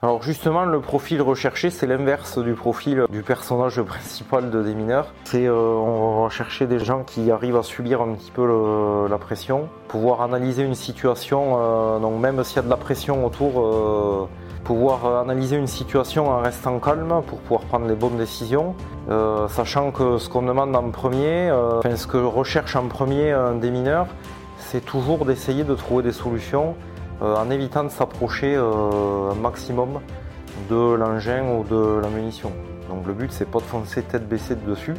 Alors justement, le profil recherché, c'est l'inverse du profil du personnage principal de Démineur. C'est euh, on va rechercher des gens qui arrivent à subir un petit peu la pression, pouvoir analyser une situation, euh, donc même s'il y a de la pression autour, euh, pouvoir analyser une situation en restant calme pour pouvoir prendre les bonnes décisions, sachant que ce qu'on demande en premier, enfin ce que recherche en premier un démineur, c'est toujours d'essayer de trouver des solutions en évitant de s'approcher euh, un maximum de l'engin ou de la munition. Donc le but c'est pas de foncer tête baissée dessus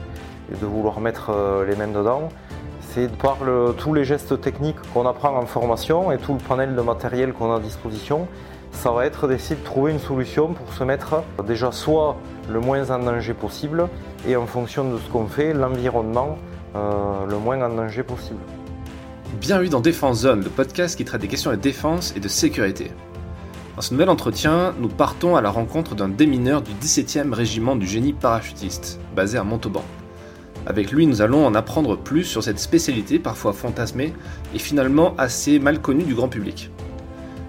et de vouloir mettre euh, les mains dedans. C'est par tous les gestes techniques qu'on apprend en formation et tout le panel de matériel qu'on a à disposition, ça va être d'essayer de trouver une solution pour se mettre déjà soit le moins en danger possible et en fonction de ce qu'on fait, l'environnement le moins en danger possible. Bienvenue dans Défense Zone, le podcast qui traite des questions de défense et de sécurité. Dans ce nouvel entretien, nous partons à la rencontre d'un démineur du 17e régiment du génie parachutiste, basé à Montauban. Avec lui, nous allons en apprendre plus sur cette spécialité parfois fantasmée et finalement assez mal connue du grand public.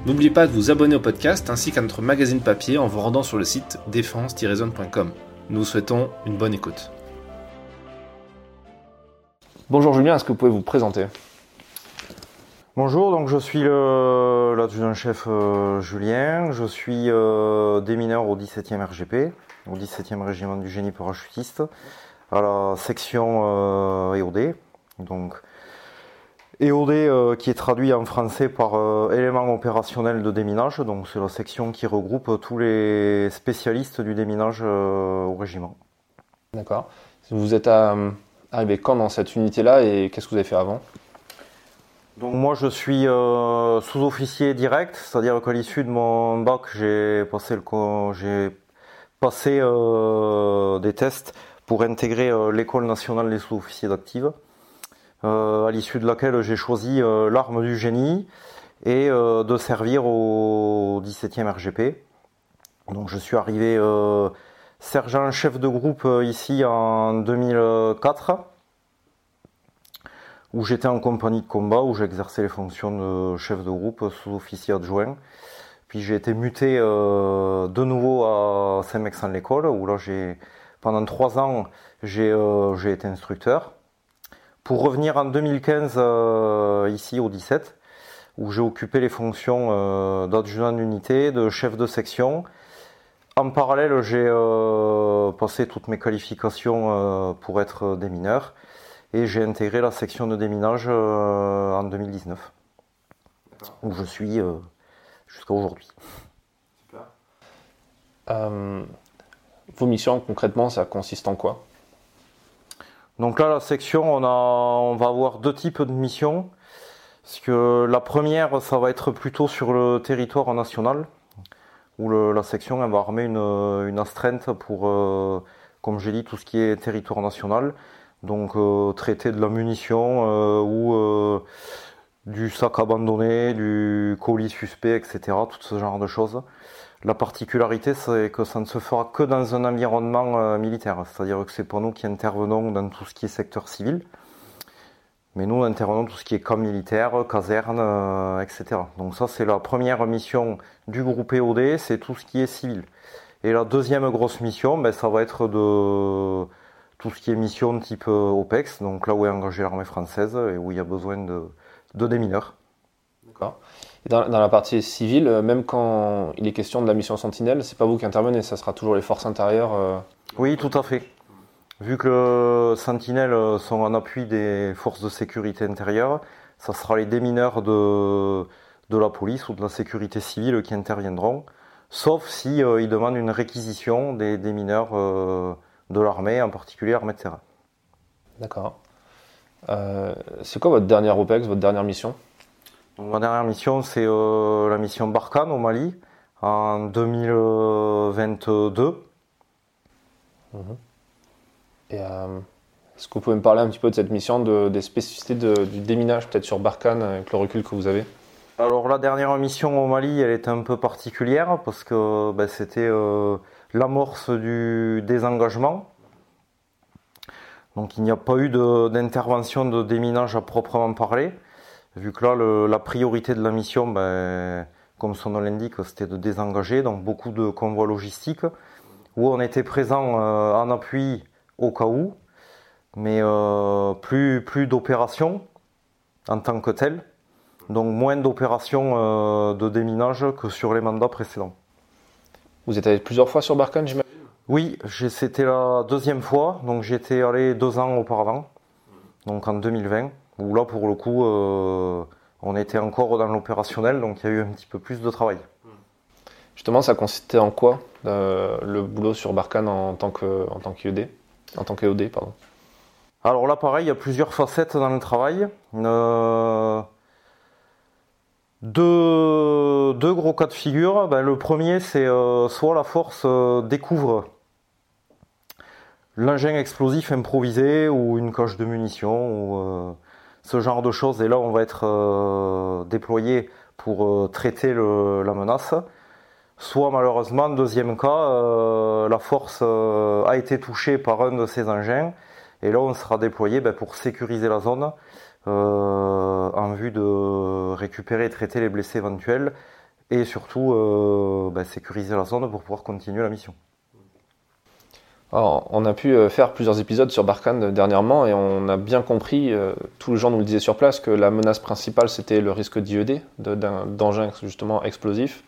N'oubliez pas de vous abonner au podcast ainsi qu'à notre magazine papier en vous rendant sur le site défense-zone.com. Nous vous souhaitons une bonne écoute. Bonjour Julien, est-ce que vous pouvez vous présenter? Bonjour, donc je suis l'adjudant-chef euh, Julien, je suis euh, démineur au 17e RGP, au 17e régiment du génie parachutiste, à la section euh, EOD. Donc EOD qui est traduit en français par élément opérationnel de déminage, donc c'est la section qui regroupe tous les spécialistes du déminage au régiment. D'accord. Vous êtes arrivé quand dans cette unité-là et qu'est-ce que vous avez fait avant? Donc moi je suis euh, sous-officier direct, c'est-à-dire qu'à l'issue de mon bac j'ai passé euh, des tests pour intégrer euh, l'école nationale des sous-officiers d'active, à l'issue de laquelle j'ai choisi l'arme du génie et de servir au 17e RGP. Donc je suis arrivé sergent chef de groupe ici en 2004 où j'étais en compagnie de combat, où j'exerçais les fonctions de chef de groupe, sous-officier adjoint. Puis j'ai été muté euh, de nouveau à Saint-Mexan-l'École, où là j'ai pendant trois ans euh, j'ai été instructeur. Pour revenir en 2015 euh, ici au 17, où j'ai occupé les fonctions d'adjudant d'unité, de chef de section. En parallèle, j'ai passé toutes mes qualifications pour être démineur et j'ai intégré la section de déminage euh, en 2019, où je suis euh, jusqu'à aujourd'hui. Super. Euh, vos missions concrètement, ça consiste en quoi? Donc là, la section, on, a, on va avoir deux types de missions. Parce que la première, ça va être plutôt sur le territoire national, où la section elle va armer une, une astreinte pour, comme j'ai dit, tout ce qui est territoire national. Donc euh, traiter de la munition euh, ou euh, du sac abandonné, du colis suspect, etc. Tout ce genre de choses. La particularité, c'est que ça ne se fera que dans un environnement militaire, c'est-à-dire que c'est pas nous qui intervenons dans tout ce qui est secteur civil, mais nous intervenons tout ce qui est camp militaire, caserne, etc. Donc ça, c'est la première mission du groupe EOD, c'est tout ce qui est civil. Et la deuxième grosse mission, ben, ça va être de tout ce qui est mission type euh, OPEX, donc là où est engagée l'armée française et où il y a besoin de, de démineurs. D'accord. Dans, dans, la partie civile, euh, même quand il est question de la mission Sentinelle, c'est pas vous qui intervenez, ça sera toujours les forces intérieures euh Oui, tout à fait. Vu que Sentinelle sont en appui des forces de sécurité intérieure, ça sera les démineurs de, de la police ou de la sécurité civile qui interviendront, sauf si ils demandent une réquisition des démineurs l'armée, en particulier l'armée de terrain. D'accord. Euh, c'est quoi votre dernière OPEX, votre dernière mission? Ma dernière mission, c'est euh, la mission Barkhane au Mali en 2022. Mhm. Et euh, est-ce que vous pouvez me parler un petit peu de cette mission, de, des spécificités du déminage peut-être sur Barkhane avec le recul que vous avez? Alors la dernière mission au Mali, elle était un peu particulière parce que ben, c'était l'amorce du désengagement. Donc il n'y a pas eu d'intervention de, déminage à proprement parler, vu que là la priorité de la mission, ben, comme son nom l'indique, c'était de désengager, donc beaucoup de convois logistiques, où on était présent en appui au cas où, mais plus, plus d'opérations en tant que telles, donc moins d'opérations de déminage que sur les mandats précédents. Vous êtes allé plusieurs fois sur Barkhane, j'imagine Oui, c'était la deuxième fois, donc j'étais allé deux ans auparavant, donc en 2020, où là pour le coup euh, on était encore dans l'opérationnel, donc il y a eu un petit peu plus de travail. Justement, ça consistait en quoi euh, le boulot sur Barkhane en tant que en tant qu'IED, en tant qu'EOD, pardon? Alors là, pareil, il y a plusieurs facettes dans le travail. Euh, deux, gros cas de figure. Ben, le premier, c'est euh, soit la force euh, découvre l'engin explosif improvisé ou une coche de munitions ou euh, ce genre de choses. Et là, on va être déployé pour traiter la menace. Soit malheureusement, deuxième cas, la force a été touchée par un de ces engins. Et là, on sera déployé ben, pour sécuriser la zone en vue de récupérer et traiter les blessés éventuels et surtout euh, bah, sécuriser la zone pour pouvoir continuer la mission. On a pu euh, faire plusieurs épisodes sur Barkhane dernièrement et on a bien compris, tous les gens nous le disaient sur place, que la menace principale c'était le risque d'IED, d'engins justement explosifs.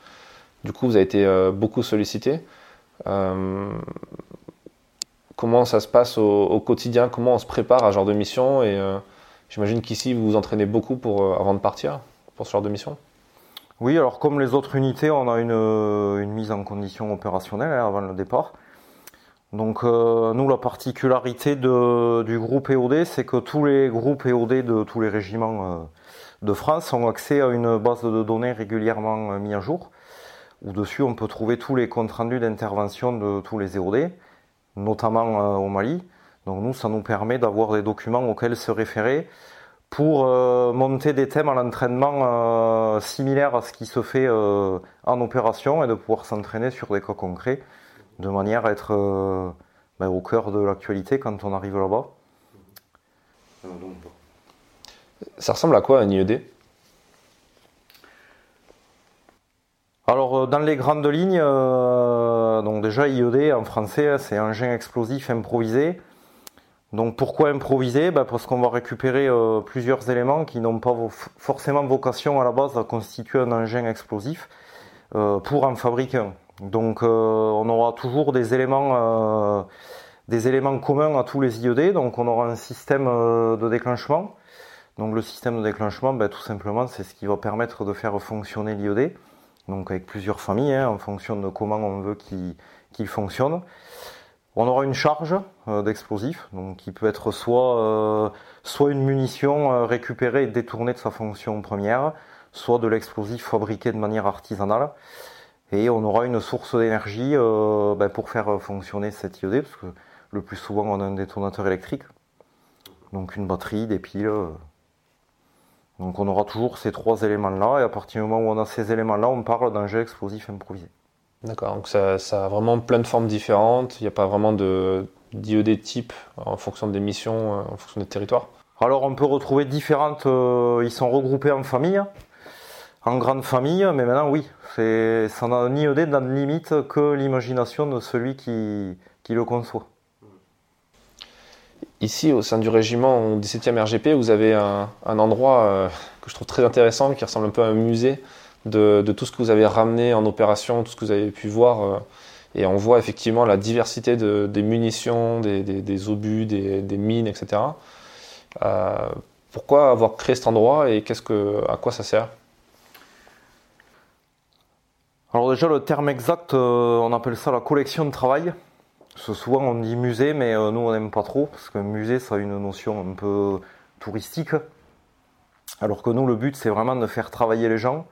Du coup, vous avez été beaucoup sollicité. comment ça se passe au, au, quotidien? Comment on se prépare à ce genre de mission? Et J'imagine qu'ici, vous vous entraînez beaucoup pour, euh, avant de partir pour ce genre de mission Oui, alors comme les autres unités, on a une, euh, mise en condition opérationnelle hein, avant le départ. Donc euh, nous, la particularité du groupe EOD, c'est que tous les groupes EOD de tous les régiments de France ont accès à une base de données régulièrement mise à jour, où dessus on peut trouver tous les comptes rendus d'intervention de tous les EOD, notamment au Mali. Donc nous, ça nous permet d'avoir des documents auxquels se référer pour euh, monter des thèmes à l'entraînement euh, similaires à ce qui se fait euh, en opération et de pouvoir s'entraîner sur des cas concrets de manière à être ben, au cœur de l'actualité quand on arrive là-bas. Ça ressemble à quoi un IED Alors dans les grandes lignes, donc déjà IED en français c'est engin explosif improvisé. Donc pourquoi improviser? Bah, Parce qu'on va récupérer euh, plusieurs éléments qui n'ont pas forcément vocation à la base à constituer un engin explosif euh, pour en fabriquer un. Donc euh, on aura toujours des éléments, des éléments communs à tous les IED. Donc on aura un système de déclenchement. Donc le système de déclenchement, bah, tout simplement, c'est ce qui va permettre de faire fonctionner l'IED. Donc avec plusieurs familles, hein, en fonction de comment on veut qu'il fonctionne. On aura une charge euh, d'explosif, donc qui peut être soit, euh, soit une munition euh, récupérée et détournée de sa fonction première, soit de l'explosif fabriqué de manière artisanale. Et on aura une source d'énergie ben, pour faire fonctionner cette IED, parce que le plus souvent on a un détonateur électrique, donc une batterie, des piles. Donc on aura toujours ces trois éléments-là, et à partir du moment où on a ces éléments-là, on parle d'un jet explosif improvisé. D'accord, donc ça, a vraiment plein de formes différentes, il n'y a pas vraiment de d'IED type en fonction des missions, euh, en fonction des territoires. Alors on peut retrouver différentes, euh, ils sont regroupés en famille, en grandes familles, mais maintenant oui, ça n'a un IED dans limite que l'imagination de celui qui, qui le conçoit. Ici, au sein du régiment 17e RGP, vous avez un, endroit euh, que je trouve très intéressant, qui ressemble un peu à un musée, de, tout ce que vous avez ramené en opération, tout ce que vous avez pu voir. Euh, et on voit effectivement la diversité des munitions, des, obus, des, mines, etc. Euh, pourquoi avoir créé cet endroit et qu'est-ce que, à quoi ça sert? Alors déjà le terme exact, euh, on appelle ça la collection de travail. souvent on dit musée, mais nous on n'aime pas trop parce que musée ça a une notion un peu touristique. Alors que nous le but c'est vraiment de faire travailler les gens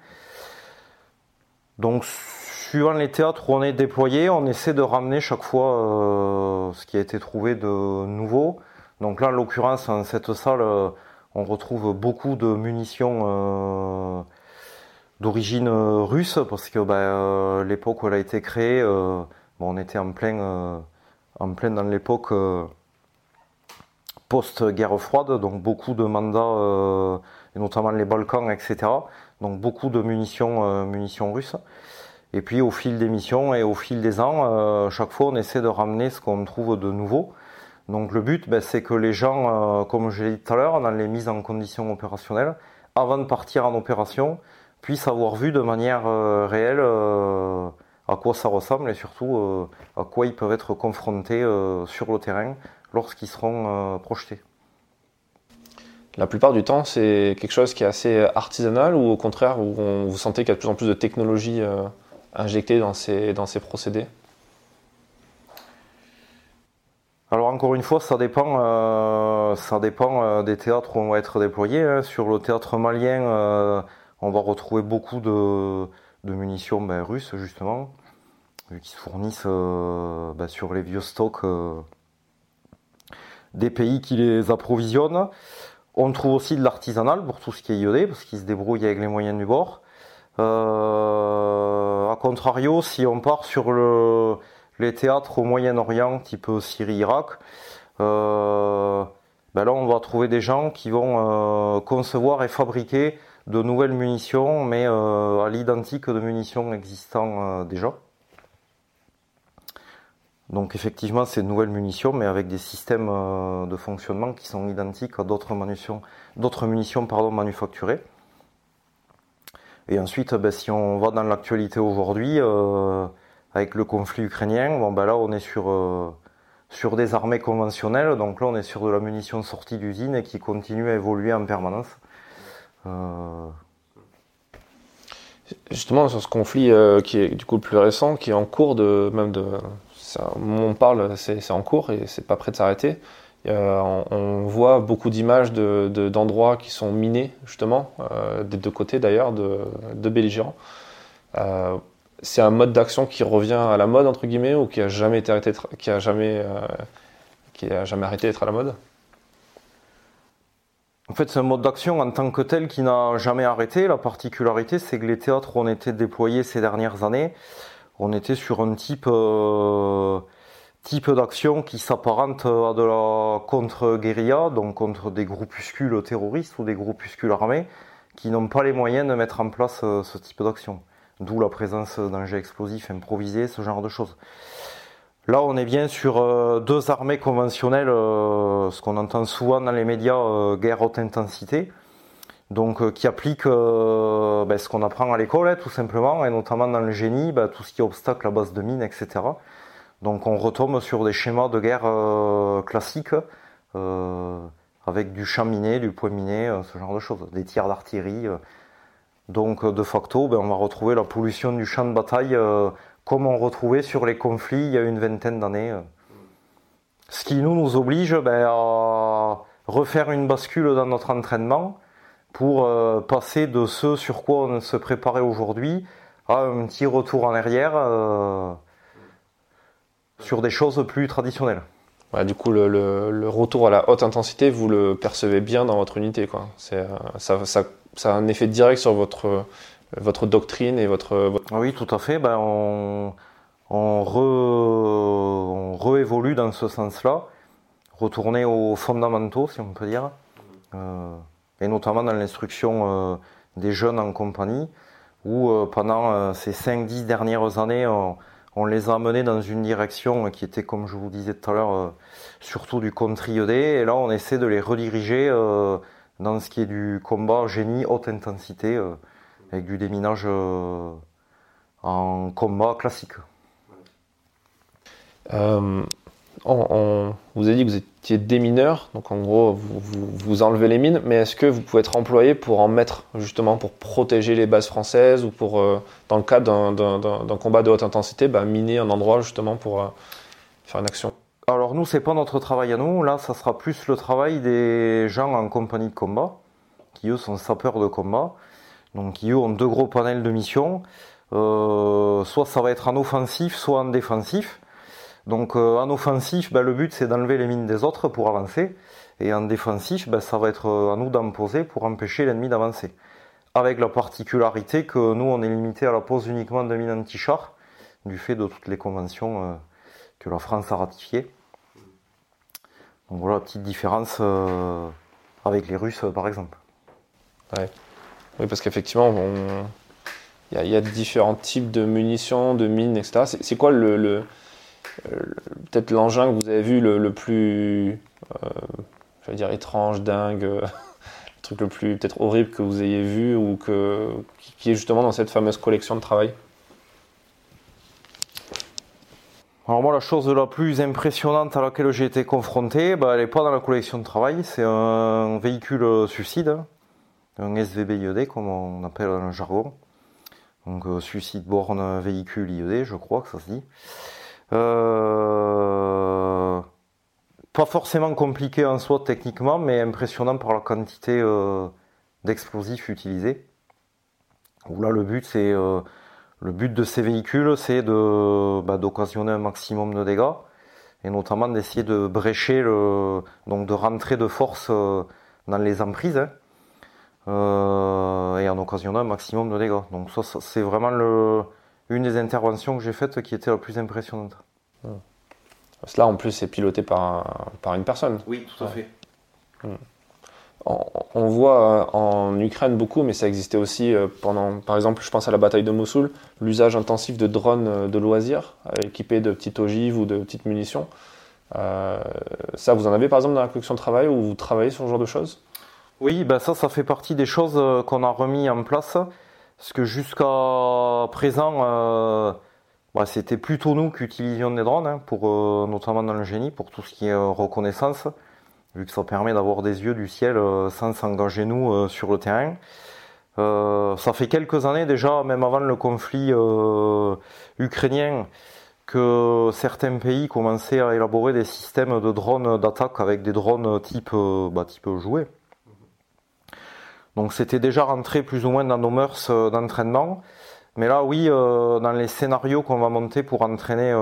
donc, suivant les théâtres où on est déployé, on essaie de ramener chaque fois euh, ce qui a été trouvé de nouveau. Donc là, en l'occurrence, dans cette salle, euh, on retrouve beaucoup de munitions euh, d'origine russe, parce que ben, l'époque où elle a été créée, on était en plein, en plein dans l'époque post-guerre froide, donc beaucoup de mandats, et notamment les Balkans, etc. donc beaucoup de munitions, munitions russes. Et puis au fil des missions et au fil des ans, chaque fois on essaie de ramener ce qu'on trouve de nouveau. Donc le but, ben, c'est que les gens, comme je l'ai dit tout à l'heure, dans les mises en conditions opérationnelles, avant de partir en opération, puissent avoir vu de manière réelle à quoi ça ressemble et surtout à quoi ils peuvent être confrontés sur le terrain lorsqu'ils seront projetés. La plupart du temps, c'est quelque chose qui est assez artisanal ou au contraire, où vous sentez qu'il y a de plus en plus de technologie euh, injectée dans ces, dans ces procédés? Alors encore une fois, ça dépend, euh, ça dépend euh, des théâtres où on va être déployé. Hein. Sur le théâtre malien, on va retrouver beaucoup de, munitions ben, russes justement, qui se fournissent ben, sur les vieux stocks des pays qui les approvisionnent. On trouve aussi de l'artisanal pour tout ce qui est iodé, parce qu'ils se débrouillent avec les moyens du bord. Euh, a contrario, si on part sur le, les théâtres au Moyen-Orient, type Syrie-Irak, euh, ben là on va trouver des gens qui vont euh, concevoir et fabriquer de nouvelles munitions, mais à l'identique de munitions existant déjà. Donc effectivement, c'est de nouvelles munitions, mais avec des systèmes euh, de fonctionnement qui sont identiques à d'autres munitions, d'autres munitions pardon, manufacturées. Et ensuite, ben, si on va dans l'actualité aujourd'hui, euh, avec le conflit ukrainien, bon, ben là on est sur, euh, sur des armées conventionnelles, donc là on est sur de la munition sortie d'usine et qui continue à évoluer en permanence. Justement, sur ce conflit qui est du coup le plus récent, qui est en cours de même de on parle, c'est en cours et c'est pas prêt de s'arrêter. Euh, on, voit beaucoup d'images d'endroits qui sont minés, justement, euh, des deux côtés d'ailleurs, de, belligérants. Euh, c'est un mode d'action qui revient à la mode, entre guillemets, ou qui a jamais, été arrêté, qui a jamais, qui a jamais arrêté d'être à la mode? En fait, c'est un mode d'action en tant que tel qui n'a jamais arrêté. La particularité, c'est que les théâtres où on été déployés ces dernières années, on était sur un type, euh, type d'action qui s'apparente à de la contre-guérilla, donc contre des groupuscules terroristes ou des groupuscules armés qui n'ont pas les moyens de mettre en place euh, ce type d'action. D'où la présence d'engins explosifs improvisés, ce genre de choses. Là, on est bien sur euh, deux armées conventionnelles, ce qu'on entend souvent dans les médias, guerre haute intensité, donc euh, qui applique euh, ben, ce qu'on apprend à l'école hein, tout simplement, et notamment dans le génie, ben, tout ce qui est obstacle à base de mines, etc. Donc on retombe sur des schémas de guerre euh, classiques, avec du champ miné, du point miné, ce genre de choses, des tirs d'artillerie. donc de facto, ben, on va retrouver la pollution du champ de bataille comme on retrouvait sur les conflits il y a une vingtaine d'années. Ce qui nous, nous oblige à refaire une bascule dans notre entraînement, pour euh, passer de ce sur quoi on se préparait aujourd'hui à un petit retour en arrière euh, sur des choses plus traditionnelles. du coup, le, retour à la haute intensité, vous le percevez bien dans votre unité. Quoi. Euh, ça, ça, ça, a un effet direct sur votre, votre doctrine et votre, Oui, tout à fait. Ben, on, on, re, on réévolue dans ce sens-là, retourner aux fondamentaux, si on peut dire et notamment dans l'instruction euh, des jeunes en compagnie, où euh, pendant euh, ces 5-10 dernières années, on, les a amenés dans une direction qui était, comme je vous disais tout à l'heure, surtout du contre-IED, et là on essaie de les rediriger dans ce qui est du combat génie haute intensité, avec du déminage en combat classique. On, vous a dit que vous étiez démineur, donc en gros vous, vous, enlevez les mines, mais est-ce que vous pouvez être employé pour en mettre justement pour protéger les bases françaises ou pour, euh, dans le cadre d'un combat de haute intensité, bah, miner un endroit justement pour euh, faire une action? Alors nous, c'est pas notre travail à nous, là ça sera plus le travail des gens en compagnie de combat, qui eux sont sapeurs de combat, donc qui eux ont deux gros panels de mission, euh, soit ça va être en offensif, soit en défensif. Donc euh, en offensif, ben, le but c'est d'enlever les mines des autres pour avancer. Et en défensif, ben, ça va être euh, à nous d'en poser pour empêcher l'ennemi d'avancer. Avec la particularité que nous on est limité à la pose uniquement de mines anti-char, du fait de toutes les conventions euh, que la France a ratifiées. Donc voilà, petite différence avec les Russes par exemple. Ouais. Oui, parce qu'effectivement, il y, a différents types de munitions, de mines, etc. C'est quoi le, peut-être l'engin que vous avez vu le, plus, je vais dire étrange, dingue, le truc le plus peut-être horrible que vous ayez vu ou que, qui est justement dans cette fameuse collection de travail? Alors moi, la chose la plus impressionnante à laquelle j'ai été confronté, bah, elle n'est pas dans la collection de travail, c'est un véhicule suicide, un SVB comme on appelle dans le jargon. Donc euh, suicide borne véhicule IED, je crois que ça se dit. Euh, pas forcément compliqué en soi techniquement, mais impressionnant par la quantité euh, d'explosifs utilisés. Là, le but c'est le but de ces véhicules, c'est de bah, d'occasionner un maximum de dégâts et notamment d'essayer de brécher le, donc de rentrer de force euh, dans les emprises hein, euh, et en occasionnant un maximum de dégâts. Donc ça, c'est vraiment le, une des interventions que j'ai faites qui était la plus impressionnante. Cela en plus c'est piloté par, par une personne. Oui, tout à fait. Hmm on voit euh, en Ukraine beaucoup, mais ça existait aussi euh, pendant, par exemple, je pense à la bataille de Mossoul, l'usage intensif de drones euh, de loisirs équipés de petites ogives ou de petites munitions. ça, vous en avez par exemple dans la collection de travail où vous travaillez sur ce genre de choses? Oui, ben ça, ça fait partie des choses qu'on a remis en place. Parce que jusqu'à présent, bah, c'était plutôt nous qui utilisions des drones, hein, pour, notamment dans le génie, pour tout ce qui est reconnaissance vu que ça permet d'avoir des yeux du ciel euh, sans s'engager nous euh, sur le terrain. Euh, ça fait quelques années déjà, même avant le conflit ukrainien, que certains pays commençaient à élaborer des systèmes de drones d'attaque avec des drones type, bah, type jouet. Donc c'était déjà rentré plus ou moins dans nos mœurs d'entraînement. Mais là, oui, dans les scénarios qu'on va monter pour entraîner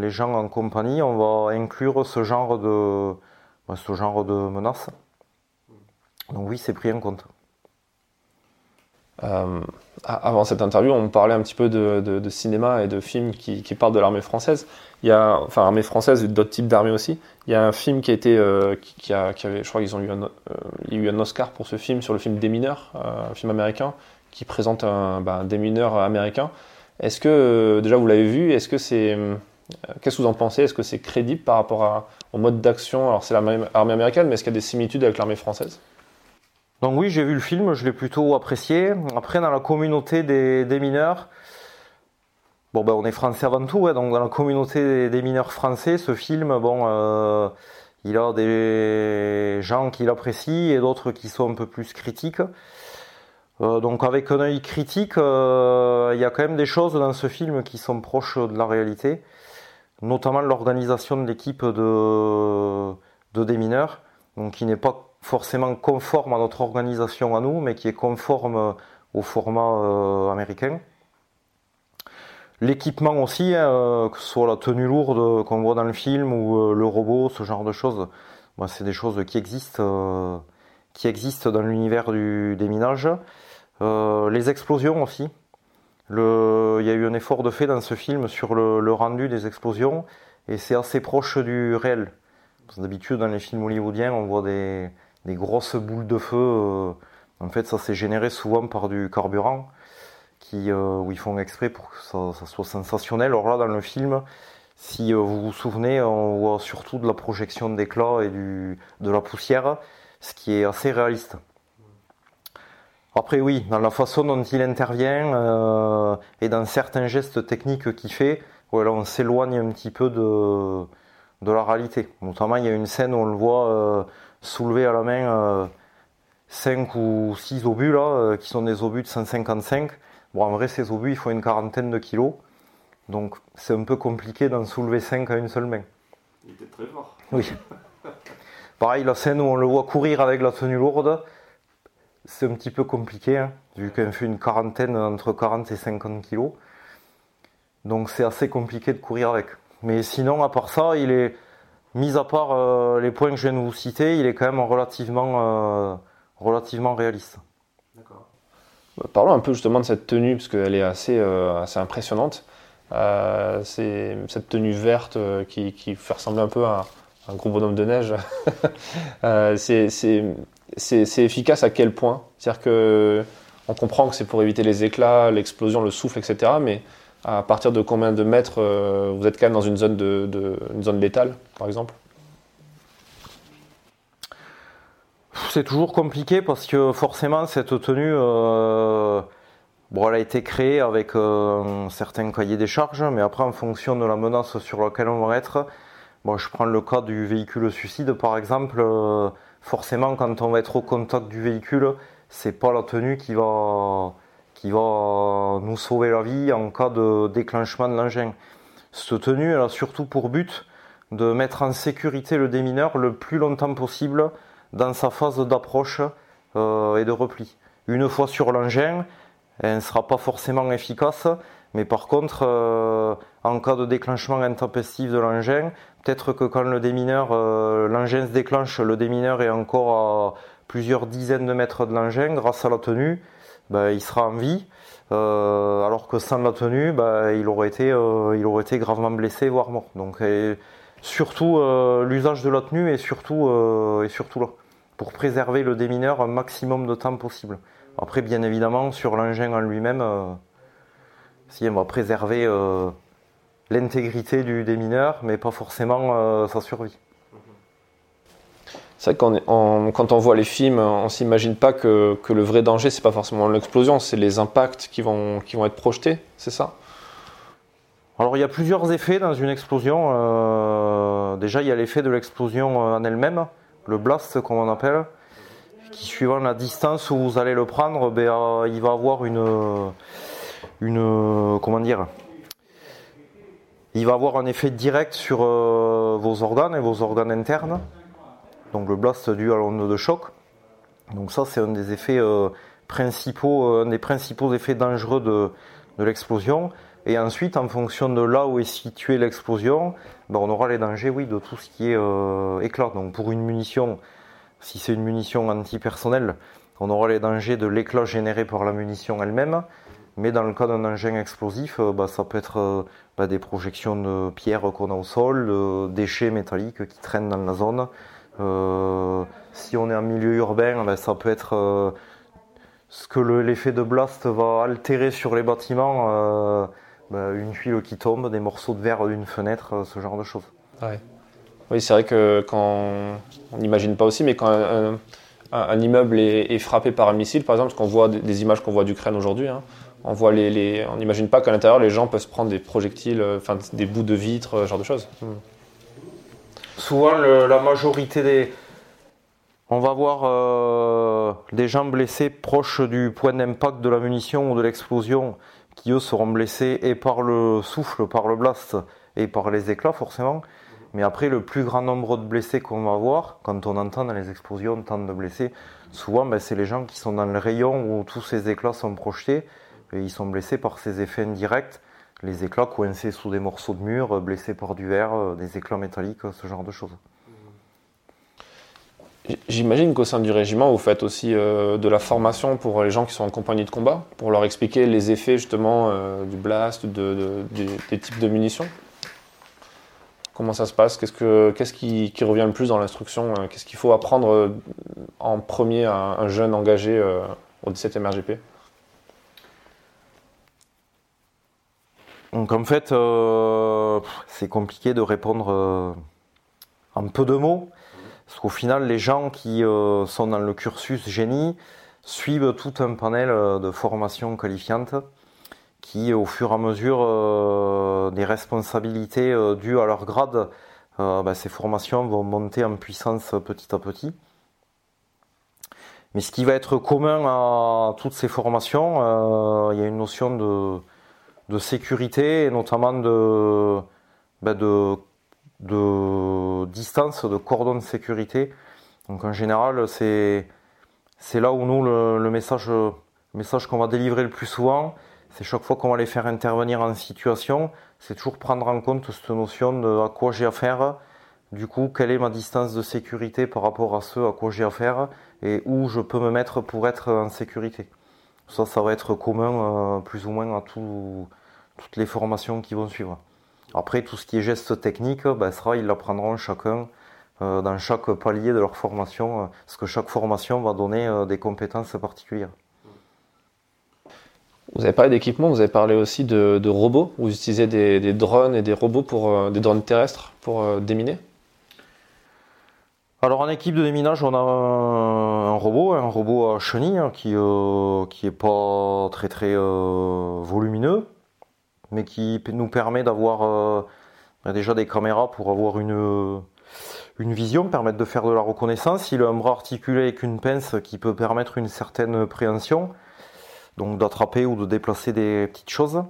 les gens en compagnie, on va inclure ce genre de, ce genre de menace. Donc oui, c'est pris en compte. Euh, avant cette interview, on parlait un petit peu de, cinéma et de films qui, parlent de l'armée française. Il y a, enfin, armée française et d'autres types d'armées aussi. Il y a un film qui a été, euh, qui, a, je crois qu'ils ont eu un, euh, il y a eu un Oscar pour ce film sur le film Démineur, un film américain qui présente un, ben, démineur américain. Est-ce que déjà vous l'avez vu Est-ce que c'est Qu'est-ce que vous en pensez? Est-ce que c'est crédible par rapport au mode d'action? Alors, c'est l'armée américaine, mais est-ce qu'il y a des similitudes avec l'armée française? Donc, oui, j'ai vu le film, je l'ai plutôt apprécié. Après, dans la communauté des, mineurs, bon, ben, on est français avant tout, donc dans la communauté des, mineurs français, ce film, bon, euh, il a des gens qui l'apprécient et d'autres qui sont un peu plus critiques. Euh, donc avec un œil critique, euh, il y a quand même des choses dans ce film qui sont proches de la réalité notamment l'organisation de l'équipe de, de démineurs, donc qui n'est pas forcément conforme à notre organisation à nous, mais qui est conforme au format euh, américain. L'équipement aussi, hein, euh, que ce soit la tenue lourde qu'on voit dans le film ou euh, le robot, ce genre de choses, bah, c'est des choses qui existent, qui existent dans l'univers du déminage. les explosions aussi, il y a eu un effort de fait dans ce film sur le, rendu des explosions et c'est assez proche du réel. D'habitude, dans les films hollywoodiens, on voit des, grosses boules de feu. Euh, en fait, ça s'est généré souvent par du carburant qui, euh, où ils font exprès pour que ça, soit sensationnel. Alors là, dans le film, si euh, vous vous souvenez, on voit surtout de la projection d'éclats et du, de la poussière, ce qui est assez réaliste. Après oui, dans la façon dont il intervient et dans certains gestes techniques qu'il fait, voilà, on s'éloigne un petit peu de, la réalité. Notamment, il y a une scène où on le voit soulever à la main 5 euh, ou 6 obus, là, qui sont des obus de 155. Bon, en vrai, ces obus, il faut une quarantaine de kilos. Donc, c'est un peu compliqué d'en soulever 5 à une seule main. Il était très fort. Oui. Pareil, la scène où on le voit courir avec la tenue lourde, c'est un petit peu compliqué, hein, vu qu'on fait une quarantaine entre 40 et 50 kilos. Donc c'est assez compliqué de courir avec. Mais sinon, à part ça, il est, mis à part euh, les points que je viens de vous citer, il est quand même relativement, euh, relativement réaliste. D'accord. Bah, parlons un peu justement de cette tenue, parce qu'elle est assez, euh, assez impressionnante. c'est cette tenue verte qui, qui, fait ressembler un peu à un gros bonhomme de neige. c'est c'est efficace à quel point? C'est-à-dire que on comprend que c'est pour éviter les éclats, l'explosion, le souffle, etc. Mais à partir de combien de mètres vous êtes quand même dans une zone, de, une zone létale, par exemple? C'est toujours compliqué parce que forcément cette tenue, Bon, elle a été créée avec euh, un certain cahier des charges, mais après, en fonction de la menace sur laquelle on va être, bon, je prends le cas du véhicule suicide par exemple. Euh, forcément, quand on va être au contact du véhicule, c'est pas la tenue qui va, qui va nous sauver la vie en cas de déclenchement de l'engin. Cette tenue, elle a surtout pour but de mettre en sécurité le démineur le plus longtemps possible dans sa phase d'approche euh, et de repli. Une fois sur l'engin, elle ne sera pas forcément efficace, mais par contre, euh, en cas de déclenchement intempestif de l'engin, peut-être que quand le démineur, euh, l'engin se déclenche, le démineur est encore à plusieurs dizaines de mètres de l'engin, grâce à la tenue, ben, il sera en vie. Euh, alors que sans la tenue, il, aurait été, il aurait été gravement blessé, voire mort. Donc, surtout, l'usage de la tenue est surtout, là, pour préserver le démineur un maximum de temps possible. Après, bien évidemment, sur l'engin en lui-même, euh, si on va préserver euh, l'intégrité du démineur, mais pas forcément euh, sa survie. C'est vrai que quand on voit les films, on s'imagine pas que, le vrai danger, c'est pas forcément l'explosion, c'est les impacts qui vont, qui vont être projetés, c'est ça? Alors il y a plusieurs effets dans une explosion. déjà, il y a l'effet de l'explosion en elle-même, le blast comme on appelle qui suivant la distance où vous allez le prendre, ben, euh, il va avoir une, une comment dire, il va avoir un effet direct sur euh, vos organes et vos organes internes. Donc le blast dû à l'onde de choc. Donc ça c'est un des effets euh, principaux, un des principaux effets dangereux de, l'explosion. Et ensuite, en fonction de là où est située l'explosion, ben, on aura les dangers, oui, de tout ce qui est éclat. Donc pour une munition, si c'est une munition antipersonnelle, on aura les dangers de l'éclat généré par la munition elle-même. Mais dans le cas d'un engin explosif, euh, bah, ça peut être euh, bah, des projections de pierres qu'on a au sol, de déchets métalliques qui traînent dans la zone. Euh, si on est en milieu urbain, bah, ça peut être ce que l'effet de blast va altérer sur les bâtiments, une tuile qui tombe, des morceaux de verre d'une fenêtre, ce genre de choses. Oui, c'est vrai que quand on n'imagine pas aussi, mais quand un, immeuble est, frappé par un missile, par exemple, parce qu'on voit des, images qu'on voit d'Ukraine aujourd'hui, hein, on voit les, on n'imagine pas qu'à l'intérieur les gens peuvent se prendre des projectiles, euh, enfin des bouts de vitre, ce genre de choses. Hmm. Souvent, la majorité des, on va voir euh, des gens blessés proches du point d'impact de la munition ou de l'explosion, qui eux seront blessés et par le souffle, par le blast et par les éclats forcément. Mais après, le plus grand nombre de blessés qu'on va avoir, quand on entend dans les explosions tant de blessés, souvent ben, c'est les gens qui sont dans le rayon où tous ces éclats sont projetés et ils sont blessés par ces effets indirects, les éclats coincés sous des morceaux de mur, blessés par du verre, euh, des éclats métalliques, ce genre de choses. J'imagine qu'au sein du régiment, vous faites aussi euh, de la formation pour les gens qui sont en compagnie de combat, pour leur expliquer les effets justement euh, du blast, des types de munitions? Comment ça se passe? Qu'est-ce qui, revient le plus dans l'instruction? Euh, Qu'est-ce qu'il faut apprendre euh, en premier à un jeune engagé euh, au 17e RGP Donc en fait, c'est compliqué de répondre en peu de mots, parce qu'au final, les gens qui sont dans le cursus génie suivent tout un panel de formations qualifiantes qui, au fur et à mesure euh, des responsabilités euh, dues à leur grade, euh, bah, ces formations vont monter en puissance petit à petit. Mais ce qui va être commun à toutes ces formations, il y a une notion de, sécurité et notamment bah, de, de, distance, de cordon de sécurité. Donc en général, c'est là où nous, le, message, le message qu'on va délivrer le plus souvent, c'est chaque fois qu'on va les faire intervenir en situation, c'est toujours prendre en compte cette notion de à quoi j'ai affaire, du coup, quelle est ma distance de sécurité par rapport à ce à quoi j'ai affaire et où je peux me mettre pour être en sécurité. Ça, ça va être commun euh, plus ou moins à toutes les formations qui vont suivre. Après, tout ce qui est gestes techniques, ben, ils l'apprendront chacun euh, dans chaque palier de leur formation, euh, parce que chaque formation va donner des compétences particulières. Vous avez parlé d'équipement, vous avez parlé aussi de, robots. Vous utilisez des, drones et des robots pour des drones terrestres pour déminer? Alors en équipe de déminage, on a un, robot, un robot à chenille hein, qui euh, qui est pas très très volumineux, mais qui nous permet d'avoir bah, déjà des caméras pour avoir une une vision, permettre de faire de la reconnaissance. Il a un bras articulé avec une pince qui peut permettre une certaine préhension donc d'attraper ou de déplacer des petites choses.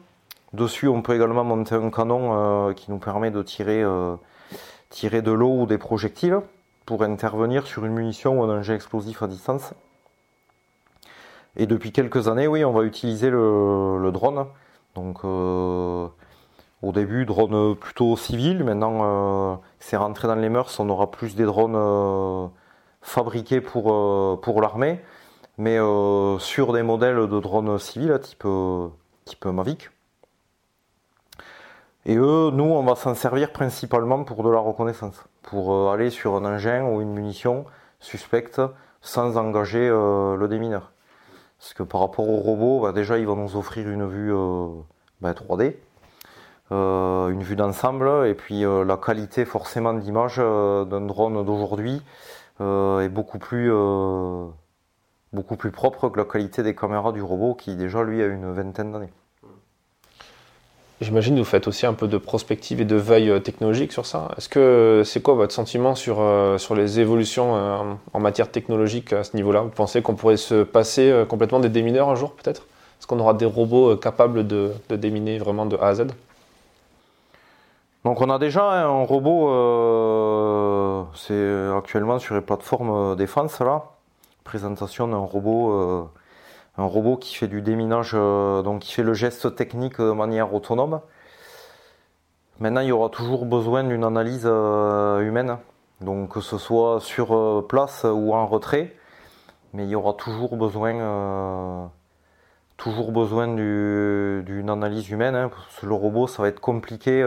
Dessus, on peut également monter un canon euh, qui nous permet de tirer, euh, tirer de l'eau ou des projectiles pour intervenir sur une munition ou un engin explosif à distance. Et depuis quelques années, oui, on va utiliser le, drone. Donc, euh, au début, drone plutôt civil. Maintenant, c'est rentré dans les mœurs. On aura plus des drones fabriqués pour, pour l'armée mais euh, sur des modèles de drones civils type, euh, type Mavic. Et eux, nous, on va s'en servir principalement pour de la reconnaissance, pour euh, aller sur un engin ou une munition suspecte sans engager le démineur. Parce que par rapport au robot, bah, déjà, ils vont nous offrir une vue 3D, bah, une vue d'ensemble, et puis la qualité forcément d'image d'un drone d'aujourd'hui est beaucoup plus propre que la qualité des caméras du robot qui déjà lui a une vingtaine d'années. J'imagine que vous faites aussi un peu de prospective et de veille euh, technologique sur ça. Est-ce que c'est quoi votre sentiment sur, euh, sur les évolutions euh, en matière technologique à ce niveau-là? Vous pensez qu'on pourrait se passer complètement des démineurs un jour peut-être? Est-ce qu'on aura des robots capables de, de, déminer vraiment de A à Z? Donc on a déjà un robot, c'est actuellement sur les plateformes défense là, présentation d'un robot, un robot qui fait du déminage, euh, donc qui fait le geste technique de manière autonome. Maintenant, il y aura toujours besoin d'une analyse euh, humaine, donc que ce soit sur place ou en retrait, mais il y aura toujours besoin, toujours besoin d'une analyse humaine. Hein, parce que le robot, ça va être compliqué,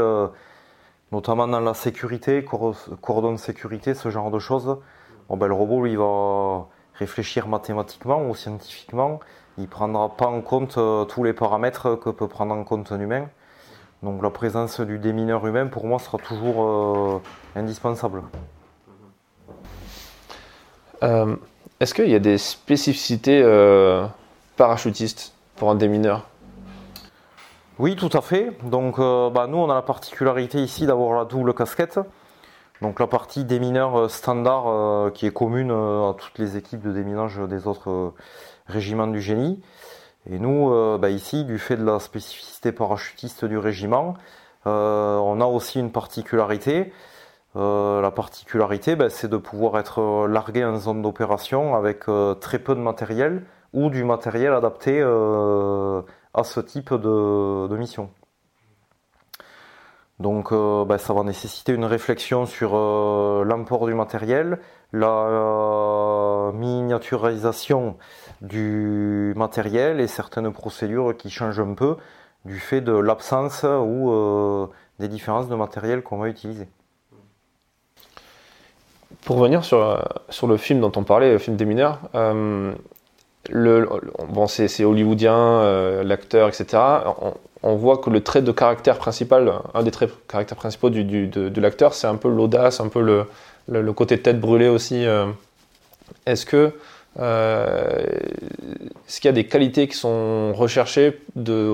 notamment dans la sécurité, cordon sécurité, ce genre de choses. Ben, le robot, lui, il va, réfléchir mathématiquement ou scientifiquement, il ne prendra pas en compte euh, tous les paramètres que peut prendre en compte un humain. Donc la présence du démineur humain pour moi sera toujours euh, indispensable. Euh, est-ce qu'il y a des spécificités parachutistes pour un démineur? Oui, tout à fait. Donc bah, nous on a la particularité ici d'avoir la double casquette. Donc la partie démineur euh, standard euh, qui est commune euh, à toutes les équipes de déminage des autres régiments du génie. Et nous, bah, ici, du fait de la spécificité parachutiste du régiment, on a aussi une particularité. la particularité, bah, c'est de pouvoir être largué en zone d'opération avec très peu de matériel ou du matériel adapté à ce type de mission. Donc euh, bah, ça va nécessiter une réflexion sur euh, l'import du matériel, la euh, miniaturisation du matériel et certaines procédures qui changent un peu du fait de l'absence ou des différences de matériel qu'on va utiliser. Pour revenir sur, sur le film dont on parlait, le film des mineurs, bon, c'est hollywoodien, l'acteur, etc on voit que le trait de caractère principal, un des traits de caractère principaux du, de, l'acteur, c'est un peu l'audace, un peu le, le, côté tête brûlée aussi. Euh. Est-ce que euh, est-ce qu'il y a des qualités qui sont recherchées de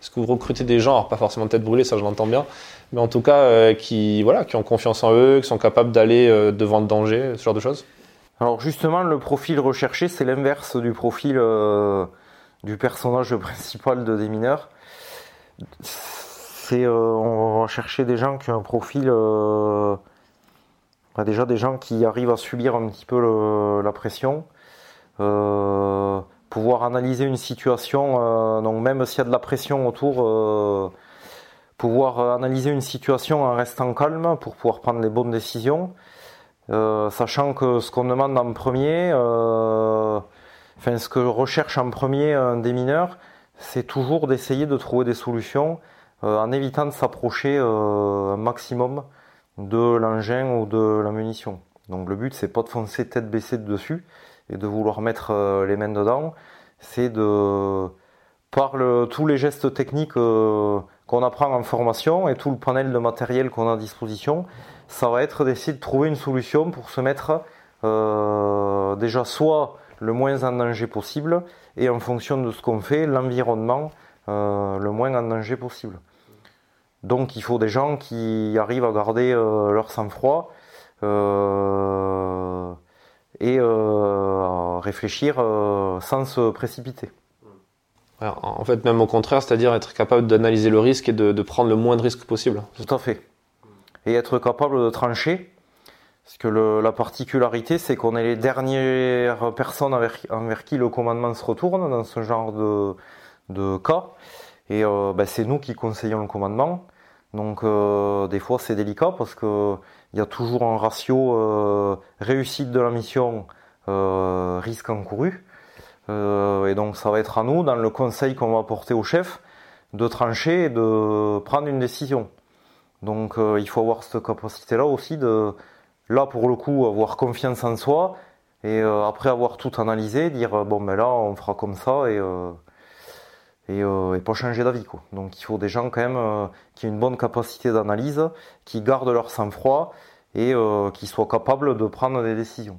Est-ce que vous recrutez des gens, alors pas forcément tête brûlée, ça je l'entends bien, mais en tout cas euh, qui voilà, qui ont confiance en eux, qui sont capables d'aller devant le danger, ce genre de choses? Alors justement, le profil recherché, c'est l'inverse du profil du personnage principal de des mineurs. C'est euh, on va chercher des gens qui ont un profil euh, bah, déjà des gens qui arrivent à subir un petit peu la pression euh, pouvoir analyser une situation donc même s'il y a de la pression autour pouvoir analyser une situation en restant calme pour pouvoir prendre les bonnes décisions sachant que ce qu'on demande en premier enfin ce que recherche en premier un démineur c'est toujours d'essayer de trouver des solutions euh, en évitant de s'approcher euh, un maximum de l'engin ou de la munition. Donc le but c'est pas de foncer tête baissée dessus et de vouloir mettre euh, les mains dedans, c'est de par tous les gestes techniques qu'on apprend en formation et tout le panel de matériel qu'on a à disposition, ça va être d'essayer de trouver une solution pour se mettre déjà soit le moins en danger possible et en fonction de ce qu'on fait, l'environnement le moins en danger possible. Donc il faut des gens qui arrivent à garder leur sang-froid et euh, réfléchir euh, sans se précipiter. En fait, même au contraire, c'est-à-dire être capable d'analyser le risque et de, prendre le moins de risques possible. Tout à fait. Et être capable de trancher. Parce que la particularité, c'est qu'on est les dernières personnes envers, qui le commandement se retourne dans ce genre de, cas. Et euh, ben, c'est nous qui conseillons le commandement. Donc des fois c'est délicat parce que il y a toujours un ratio euh, réussite de la mission, euh, risque encouru. Euh, et donc ça va être à nous, dans le conseil qu'on va apporter au chef, de trancher et de prendre une décision. Donc il faut avoir cette capacité-là aussi de, là pour le coup, avoir confiance en soi et après avoir tout analysé, dire bon ben là on fera comme ça et pas changer d'avis. Donc il faut des gens quand même qui ont une bonne capacité d'analyse, qui gardent leur sang-froid et euh, qui soient capables de prendre des décisions.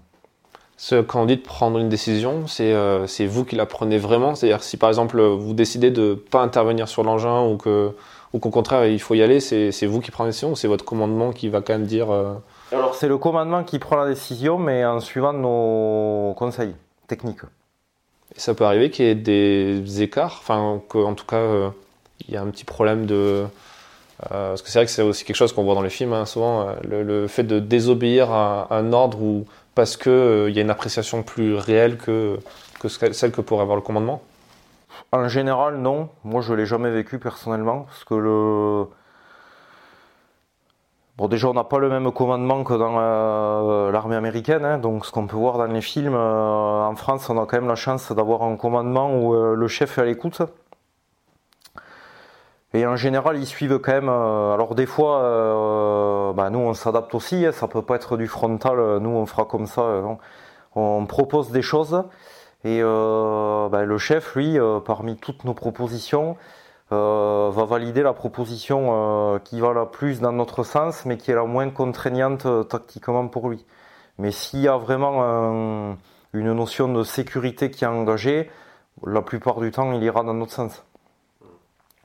Ce, quand on dit de prendre une décision, euh, c'est vous qui la prenez vraiment C'est-à-dire si par exemple vous décidez de ne pas intervenir sur l'engin ou qu'au contraire il faut y aller, c'est vous qui prenez la décision ou c'est votre commandement qui va quand même dire euh, Alors c'est le commandement qui prend la décision mais en suivant nos conseils techniques. ça peut arriver qu'il y ait des écarts, enfin qu'en tout cas il y a un petit problème de euh, parce que c'est vrai que c'est aussi quelque chose qu'on voit dans les films, hein, souvent, euh, le, fait de désobéir à, un ordre ou parce qu'il euh, y a une appréciation plus réelle que, que celle que pourrait avoir le commandement? En général, non. Moi, je ne l'ai jamais vécu personnellement, parce que le... Bon, déjà, on n'a pas le même commandement que dans l'armée américaine. Hein. donc, ce qu'on peut voir dans les films, en France, on a quand même la chance d'avoir un commandement où le chef est à l'écoute. Et en général, ils suivent quand même. Euh, alors des fois, euh, bah, nous on s'adapte aussi. Hein, ça peut pas être du frontal. Euh, nous on fera comme ça. on propose des choses et bah, le chef, lui, parmi toutes nos propositions, va valider la proposition qui va la plus dans notre sens, mais qui est la moins contraignante tactiquement pour lui. Mais s'il y a vraiment une notion de sécurité qui est engagée, la plupart du temps, il ira dans notre sens.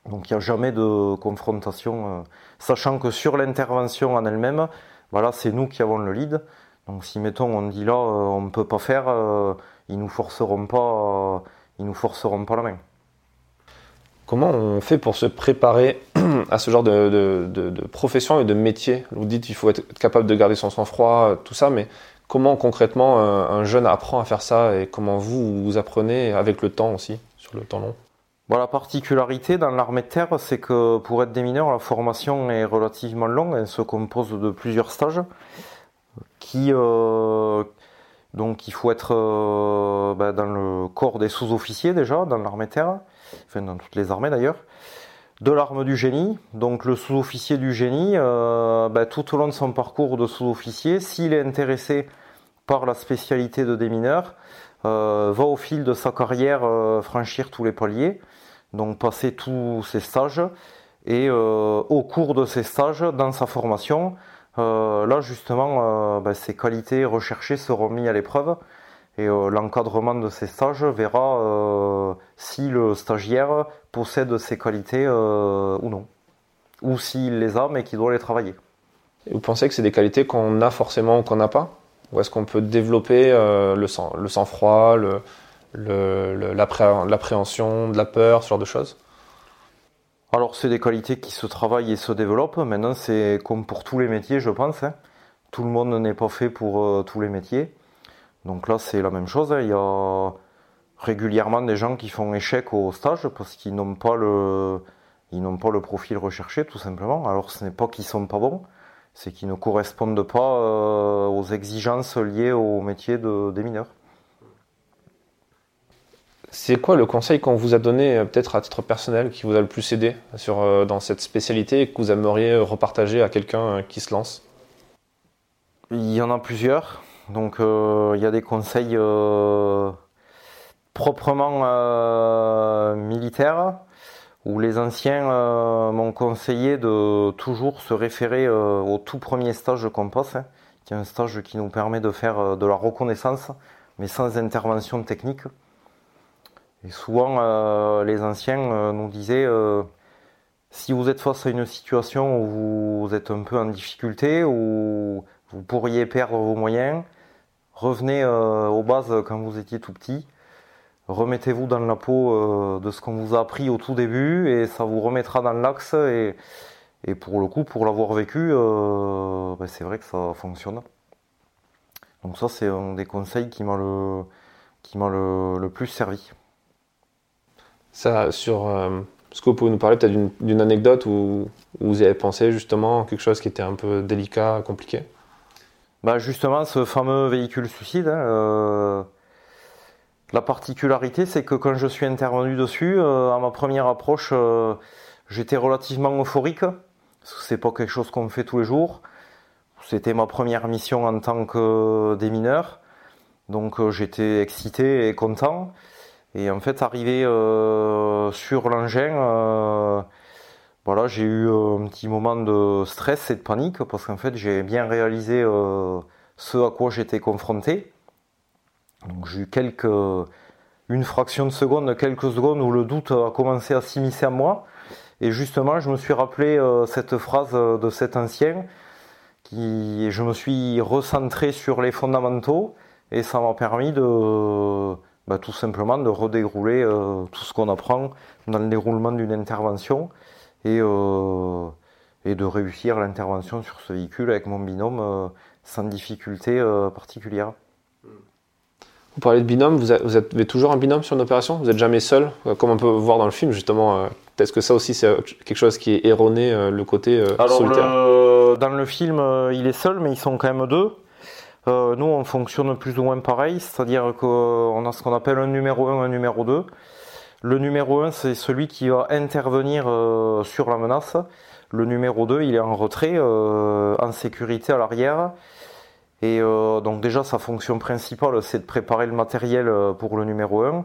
Donc il n'y a jamais de confrontation, euh, sachant que sur l'intervention en elle-même, voilà, c'est nous qui avons le lead. Donc si mettons on dit là euh, on ne peut pas faire, euh, ils nous forceront pas, ils nous forceront pas la main. Comment on fait pour se préparer à ce genre de, profession et de métier? Vous dites qu'il faut être capable de garder son sang-froid, tout ça, mais comment concrètement un jeune apprend à faire ça et comment vous vous apprenez avec le temps aussi, sur le temps long? La particularité dans l'armée de terre, c'est que pour être démineur, la formation est relativement longue. Elle se compose de plusieurs stages. Qui, euh, donc, il faut être euh, ben, dans le corps des sous-officiers déjà, dans l'armée de terre, enfin dans toutes les armées d'ailleurs. De l'arme du génie, donc le sous-officier du génie, euh, ben, tout au long de son parcours de sous-officier, s'il est intéressé par la spécialité de démineur, va au fil de sa carrière franchir tous les paliers donc passer tous ses stages. Et euh, au cours de ces stages, dans sa formation, euh, là justement, euh, ben, ses qualités recherchées seront mises à l'épreuve. Et l'encadrement de ces stages verra si le stagiaire possède ces qualités ou non, ou s'il les a mais qu'il doit les travailler. Vous pensez que c'est des qualités qu'on a forcément ou qu'on n'a pas? Ou est-ce qu'on peut développer le sang-froid, le, l'appréhension, de la peur, ce genre de choses? Alors, c'est des qualités qui se travaillent et se développent. Maintenant, c'est comme pour tous les métiers, je pense. Hein. Tout le monde n'est pas fait pour euh, tous les métiers. Donc là, c'est la même chose. Hein. Il y a régulièrement des gens qui font échec au stage parce qu'ils n'ont pas le, pas le profil recherché, tout simplement. Alors, ce n'est pas qu'ils sont pas bons, c'est qu'ils ne correspondent pas euh, aux exigences liées au métier de, des mineurs. C'est quoi le conseil qu'on vous a donné, euh, peut-être à titre personnel, qui vous a le plus aidé sur, euh, dans cette spécialité et que vous aimeriez repartager à quelqu'un qui se lance? Il y en a plusieurs. Donc il y a des conseils proprement militaire, où les anciens m'ont conseillé de toujours se référer au tout premier stage qu'on passe, hein, qui est un stage qui nous permet de faire de la reconnaissance, mais sans intervention technique. Et souvent, les anciens nous disaient si vous êtes face à une situation où vous êtes un peu en difficulté, où vous pourriez perdre vos moyens, revenez euh, aux bases quand vous étiez tout petit, remettez-vous dans la peau euh, de ce qu'on vous a appris au tout début et ça vous remettra dans l'axe et, pour le coup, pour l'avoir vécu, euh, ben, c'est vrai que ça fonctionne. Donc ça, c'est un des conseils qui m'a le, qui m'a le, plus servi. Ça, sur est-ce que vous pouvez nous parler peut-être d'une anecdote où, vous y avez pensé justement quelque chose qui était un peu délicat, compliqué? Bah Justement, ce fameux véhicule suicide, hein, euh, la particularité, c'est que quand je suis intervenu dessus, euh, à ma première approche, euh, j'étais relativement euphorique, parce que c'est pas quelque chose qu'on fait tous les jours. C'était ma première mission en tant que démineur, donc j'étais excité et content. Et en fait, arrivé euh, sur l'engin, euh, voilà, j'ai eu un petit moment de stress et de panique parce qu'en fait, j'ai bien réalisé euh, ce à quoi j'étais confronté. Donc, j'ai eu quelques, une fraction de seconde, quelques secondes où le doute a commencé à s'immiscer à moi. Et justement, je me suis rappelé cette phrase de cet ancien qui, je me suis recentré sur les fondamentaux et ça m'a permis de bah, tout simplement de redérouler euh, tout ce qu'on apprend dans le déroulement d'une intervention et, euh, et de réussir l'intervention sur ce véhicule avec mon binôme euh, sans difficulté particulière. Vous parlez de binôme, vous avez toujours un binôme sur une opération? Vous n'êtes jamais seul, comme on peut voir dans le film justement Est-ce que ça aussi c'est quelque chose qui est erroné, le côté solitaire Dans le film, il est seul, mais ils sont quand même deux. Euh, nous, on fonctionne plus ou moins pareil, c'est-à-dire qu'on a ce qu'on appelle un numéro 1, un numéro 2. Le numéro 1, c'est celui qui va intervenir euh, sur la menace. Le numéro 2, il est en retrait, euh, en sécurité à l'arrière. Et donc déjà, sa fonction principale, c'est de préparer le matériel pour le numéro 1.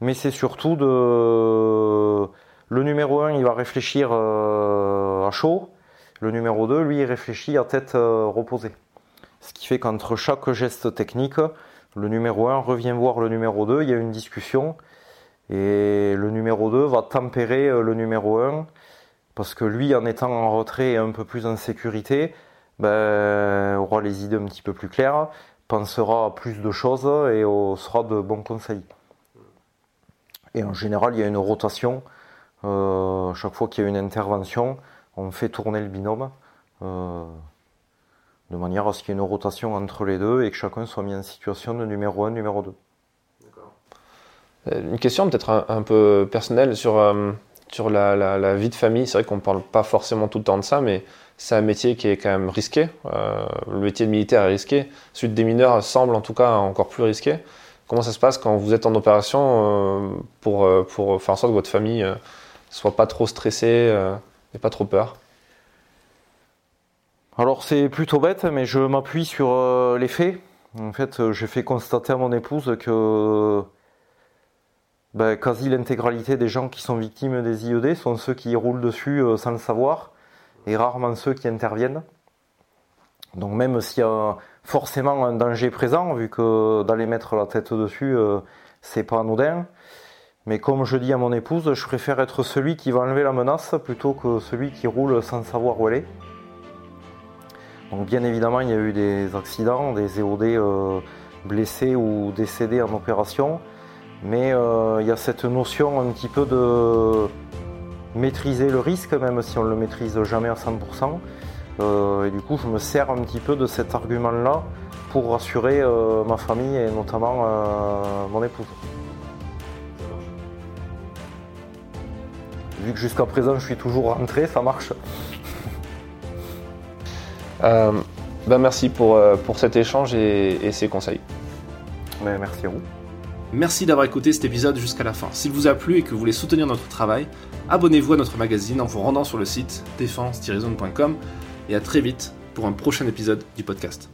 Mais c'est surtout de... Le numéro 1, il va réfléchir à chaud. Le numéro 2, lui, il réfléchit à tête reposée. Ce qui fait qu'entre chaque geste technique, le numéro 1 revient voir le numéro 2, il y a une discussion, et le numéro 2 va tempérer euh, le numéro 1, parce que lui, en étant en retrait et un peu plus en sécurité, ben, aura les idées un petit peu plus claires, pensera à plus de choses et sera de bons conseils. Et en général, il y a une rotation. Euh, chaque fois qu'il y a une intervention, on fait tourner le binôme. Euh, de manière à ce qu'il y ait une rotation entre les deux et que chacun soit mis en situation de numéro 1, numéro 2. Euh, une question peut-être un, peu personnelle sur, euh, sur la, vie de famille. C'est vrai qu'on ne parle pas forcément tout le temps de ça, mais c'est un métier qui est quand même risqué. Euh, le métier de militaire est risqué. Celui des mineurs semble en tout cas encore plus risqué. Comment ça se passe quand vous êtes en opération pour, pour faire en sorte que votre famille ne soit pas trop stressée et pas trop peur? Alors c'est plutôt bête, mais je m'appuie sur euh, les faits. En fait, euh, j'ai fait constater à mon épouse que ben, quasi l'intégralité des gens qui sont victimes des IED sont ceux qui roulent dessus euh, sans le savoir, et rarement ceux qui interviennent. Donc même s'il y a forcément un danger présent, vu que d'aller mettre la tête dessus, c'est pas anodin. Mais comme je dis à mon épouse, je préfère être celui qui va enlever la menace plutôt que celui qui roule sans savoir où elle est. Donc bien évidemment, il y a eu des accidents, des EOD euh, blessés ou décédés en opération, mais euh, il y a cette notion un petit peu de maîtriser le risque, même si on ne le maîtrise jamais à 100%. Euh, et du coup, je me sers un petit peu de cet argument-là pour rassurer ma famille et notamment mon épouse. Vu que jusqu'à présent je suis toujours rentré, ça marche. Euh, ben merci pour, euh, pour cet échange et, ces conseils. Ben, merci à vous. Merci d'avoir écouté cet épisode jusqu'à la fin. S'il vous a plu et que vous voulez soutenir notre travail, abonnez-vous à notre magazine en vous rendant sur le site défense-zone.com et à très vite pour un prochain épisode du podcast.